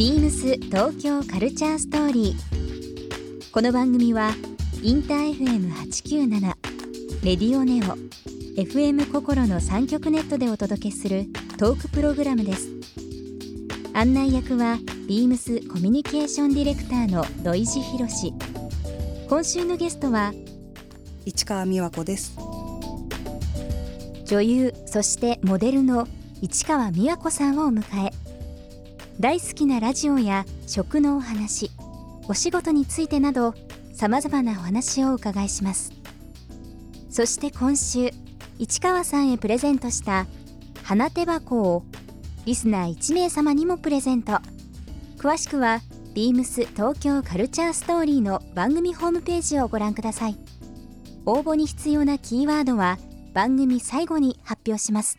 ビームス東京カルチャーストーリー。この番組はインター FM897 レディオネオ FM 心の三極ネットでお届けするトークプログラムです。案内役はビームスコミュニケーションディレクターの土井博志。今週のゲストは市川美和子です女優そしてモデルの市川美和子さんをお迎え大好きなラジオや食のお話お仕事についてなどさまざまなお話をお伺いします。そして今週市川さんへプレゼントした花手箱をリスナー1名様にもプレゼント。詳しくはビームス東京カルチャーストーリーの番組ホームページをご覧ください。応募に必要なキーワードは番組最後に発表します。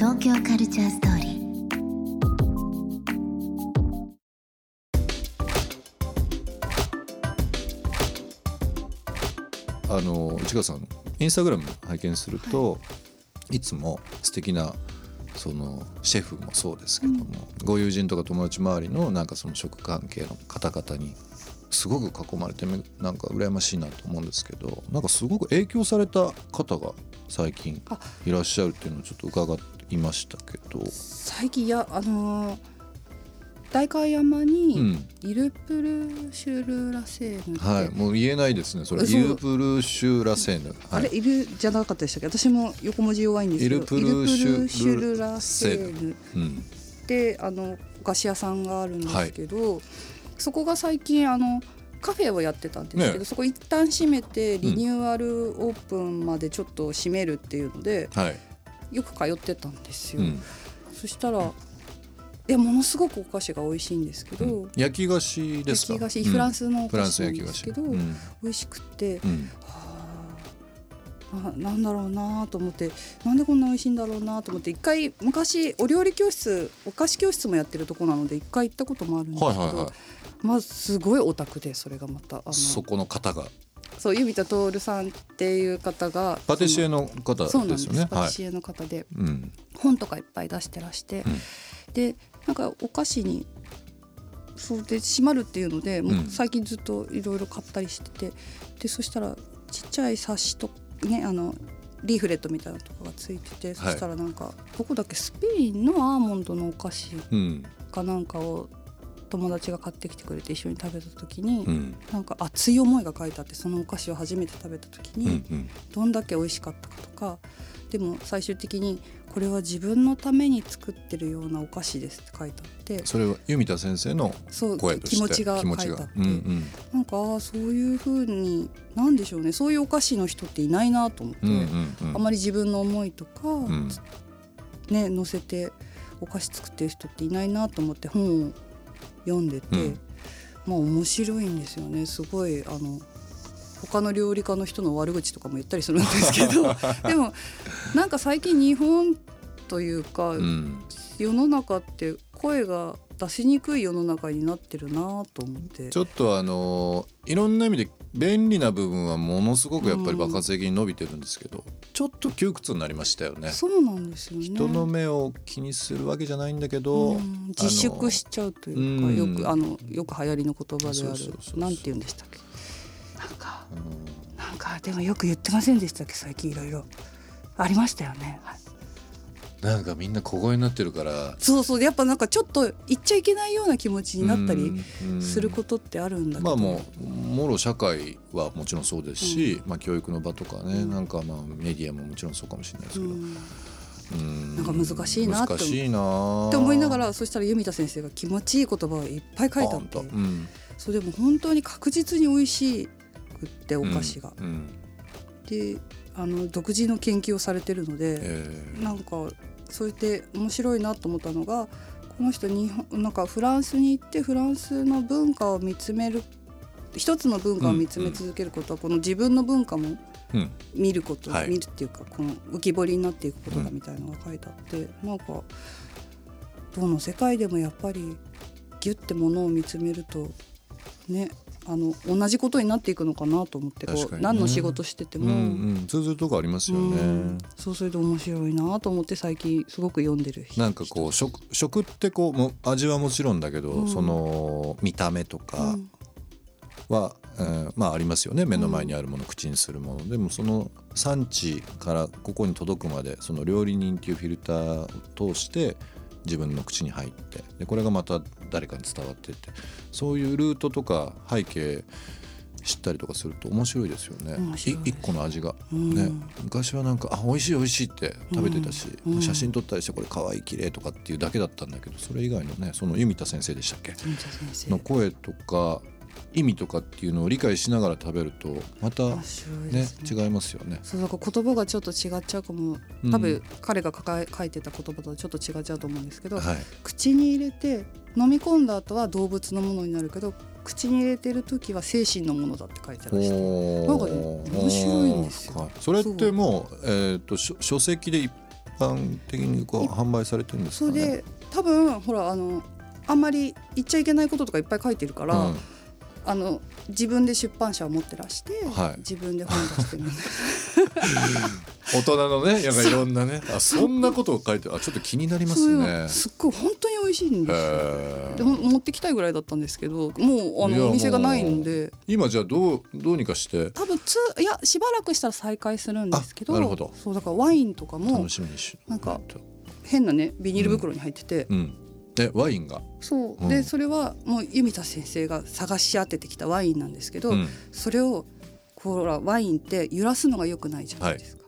東京カルチャーストーリー。あの市川さんインスタグラム拝見すると、い、つも素敵なそのシェフもそうですけども、ご友人とか友達周りのなんかその食関係の方々にすごく囲まれてめなんか羨ましいなと思うんですけどなんかすごく影響された方が最近あいらっしゃるっていうのをちょっと伺いましたけど、最近いやあのー代官山うにん。イルプルシュルラセーヌって、はい、もう言えないですねそれ。イルプルシュラセーヌ、はい、あれイルじゃなかったでしたっけ？私も横文字弱いんですけどイルプルシュイルラセーヌうん、であのお菓子屋さんがあるんですけど、そこが最近あのカフェをやってたんですけど、ねそこ一旦閉めてリニューアルオープンまでちょっと閉めるっていうので、はい、よく通ってたんですよ。うん。そしたらいやものすごくお菓子が美味しいんですけど、うん。焼き菓子ですか？焼き菓子、うん。フランスのおフラン菓子なんス焼き菓子。ですけど、うん。美味しくって、あななんだろうなと思ってなんでこんな美味しいんだろうなと思って一回昔お料理教室お菓子教室もやってるとこなので一回行ったこともあるんですけど、はいはいはい。まあすごいオタクでそれがまたあの。そこの方がそう弓田徹さんっていう方がパティシエの方そうなんですですよね。はい。パティシエの方で、うん。本とかいっぱい出してらして、でなんかお菓子にそうで閉まるっていうのでもう最近ずっといろいろ買ったりしててでそしたらちっちゃい冊子とねあのリーフレットみたいなのとかがついてて、そしたらなんかどこだっけスペインのアーモンドのお菓子うん。かなんかを友達が買ってきてくれて一緒に食べた時に、うん。なんか熱い思いが書いてあってそのお菓子を初めて食べた時うん。に、うん。どんだけ美味しかったかとかでも最終的にこれは自分のために作ってるようなお菓子ですって書いてあってそれは弓田先生の声として気持ちが書いてあってうんうんなんかあーそういうふうになんでしょうねそういうお菓子の人っていないなと思って、うんうんうんあまり自分の思いとか、んね載せてお菓子作ってる人っていないなと思って本を読んでて、うん。まあ面白いんですよね。すごいあの他の料理家の人の悪口とかも言ったりするんですけど でもなんか最近日本というか、うん。世の中って声が出しにくい世の中になってるなと思って。ちょっとあのいろんな意味で便利な部分はものすごくやっぱり爆発的に伸びてるんですけど、ちょっと窮屈になりましたよね。そうなんですよね。人の目を気にするわけじゃないんだけど、うん。自粛しちゃうというかうん。よくあのよく流行りの言葉であるなんて言うんでしたっけ？なんかなんかでもよく言ってませんでしたっけ？最近いろいろ。ありましたよね、はいなんかみんな小声になってるから。そうそうやっぱなんかちょっと言っちゃいけないような気持ちになったりうんすることってあるんだけど、まあもうもろ社会はもちろんそうですし、まあ教育の場とかね、なんかまあメディアももちろんそうかもしれないですけど、うん。うん。なんか難しいなって難しいな。って思いながらそしたら弓田先生が気持ちいい言葉をいっぱい書いてあってポンとうん。それでも本当に確実に美味しくってお菓子が。うん。であの独自の研究をされてるので、えー。なんかそうやって面白いなと思ったのがこの人日本なんかフランスに行ってフランスの文化を見つめる一つの文化を見つめ続けることは、この自分の文化もうん。見ること、はい。見るっていうかこの浮き彫りになっていくことだみたいなのが書いてあって、なんかどの世界でもやっぱりギュッてものを見つめるとねあの同じことになっていくのかなと思ってこう、ね。何の仕事しててうんも、うん通ずるとこありますようねん。そうすると面白いなと思って最近すごく読んでる人なんかこう食食ってこうも味はもちろんだけど、うん。その見た目とうかん。は、えーまあありますよね。目の前にあるもの、口にするもの。でもその産地からここに届くまでその料理人っていうフィルターを通して自分の口に入って。でこれがまた誰かに伝わってって。そういうルートとか背景知ったりとかすると面白いですよね。一個の味が、うん。ね。昔はなんかあ美味しい美味しいって食べてたし、うん。うん写真撮ったりしてこれ可愛い綺麗とかっていうだけだったんだけどそれ以外のねその弓田先生でしたっけ？の声とか意味とかっていうのを理解しながら食べるとまたねすね。違いますよね。そうだから言葉がちょっと違っちゃうかも。うん。多分彼が書いてた言葉とちょっと違っちゃうと思うんですけど、はい、口に入れて飲み込んだ後は動物のものになるけど口に入れてる時は精神のものだって書いてあるしなんかね面白いんですよ。はい。それってもう、えー、と書書籍で一般的にこう販売されてるんですかね？それで多分ほらあのあんまり言っちゃいけないこととかいっぱい書いてるから、うんあの自分で出版社を持ってらして、はい。自分で本出してる 大人のねやっぱいろんなね。あそんなことを書いてあちょっと気になりますね。すっごい本当に美味しいんですよ。でも持ってきたいぐらいだったんですけどもうあのお店がないんで。今じゃあどうどうにかして。多分ついやしばらくしたら再開するんですけどあなるほど。そうだからワインとかも楽しみにしなんか変なねビニール袋に入ってて、うんでワインが、そう、うん。でそれはもう弓田先生が探し当ててきたワインなんですけど、うん。それをほらワインって揺らすのが良くないじゃないですか、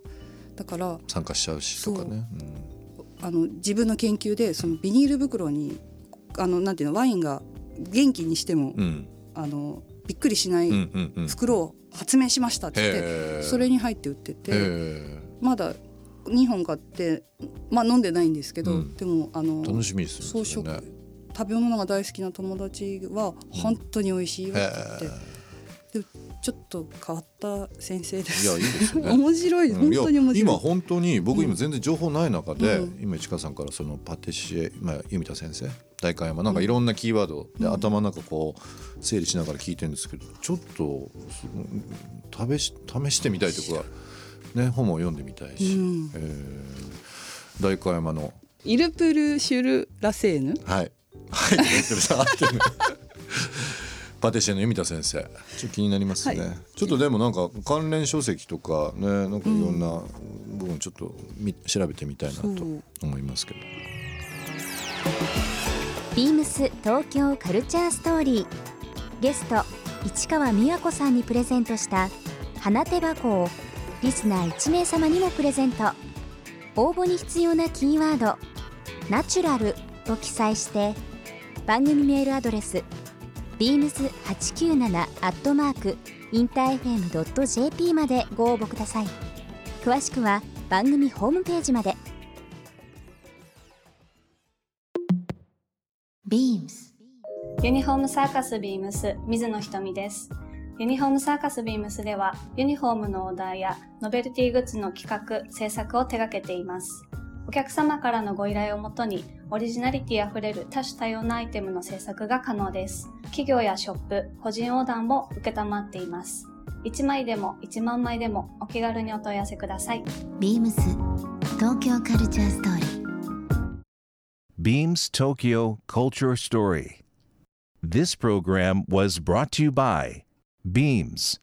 だから参加しちゃうしとかね。あの自分の研究でそのビニール袋にあのなんていうのワインが元気にしても、うん。うんあのびっくりしないうんうんうん。袋を発明しましたって言って、それに入って売ってへてー。まだ2本買ってまあ飲んでないんですけど、うん。でもあの楽しみです装飾。食べ物が大好きな友達は本当に美味しいよって。言って、でちょっと変わった先生です。いやいいですね。面白い、うん。本当に面白い。や今本当に僕今全然情報ない中で、うん。今市川さんからそのパティシエ、まあ、弓田先生大観山なんかいろんなキーワードで頭の中こう整理しながら聞いてるんですけどちょっとす試し試してみたいというか、ね、本も読んでみたいし、うん。えー大観山の。イルプルシュルラセーヌ？はい。はい。言ってるさ合ってるパティシエの弓田先生。ちょっと気になりますね、はい。ちょっとでもなんか関連書籍とかねなんかいろんな部分ちょっとみ調べてみたいなと思いますけど。ビームス東京カルチャーストーリー。ゲスト市川美和子さんにプレゼントした花手箱をリスナー1名様にもプレゼント。応募に必要なキーワード「ナチュラル」と記載して番組メールアドレス beams897 アットマークインター FM.jp までご応募ください。詳しくは番組ホームページまで。ビームス。ユニフォームサーカスビームス水野ひとみです。ユニフォームサーカスビームスではユニフォームのオーダーやノベルティグッズの企画、制作を手掛けています。お客様からのご依頼をもとにオリジナリティあふれる多種多様なアイテムの制作が可能です。企業やショップ、個人オーダーも受けたまっています。1枚でも1万枚でもお気軽にお問い合わせください。ビームス東京カルチャーストーリー Beams Tokyo Culture Story. This program was brought to you by Beams.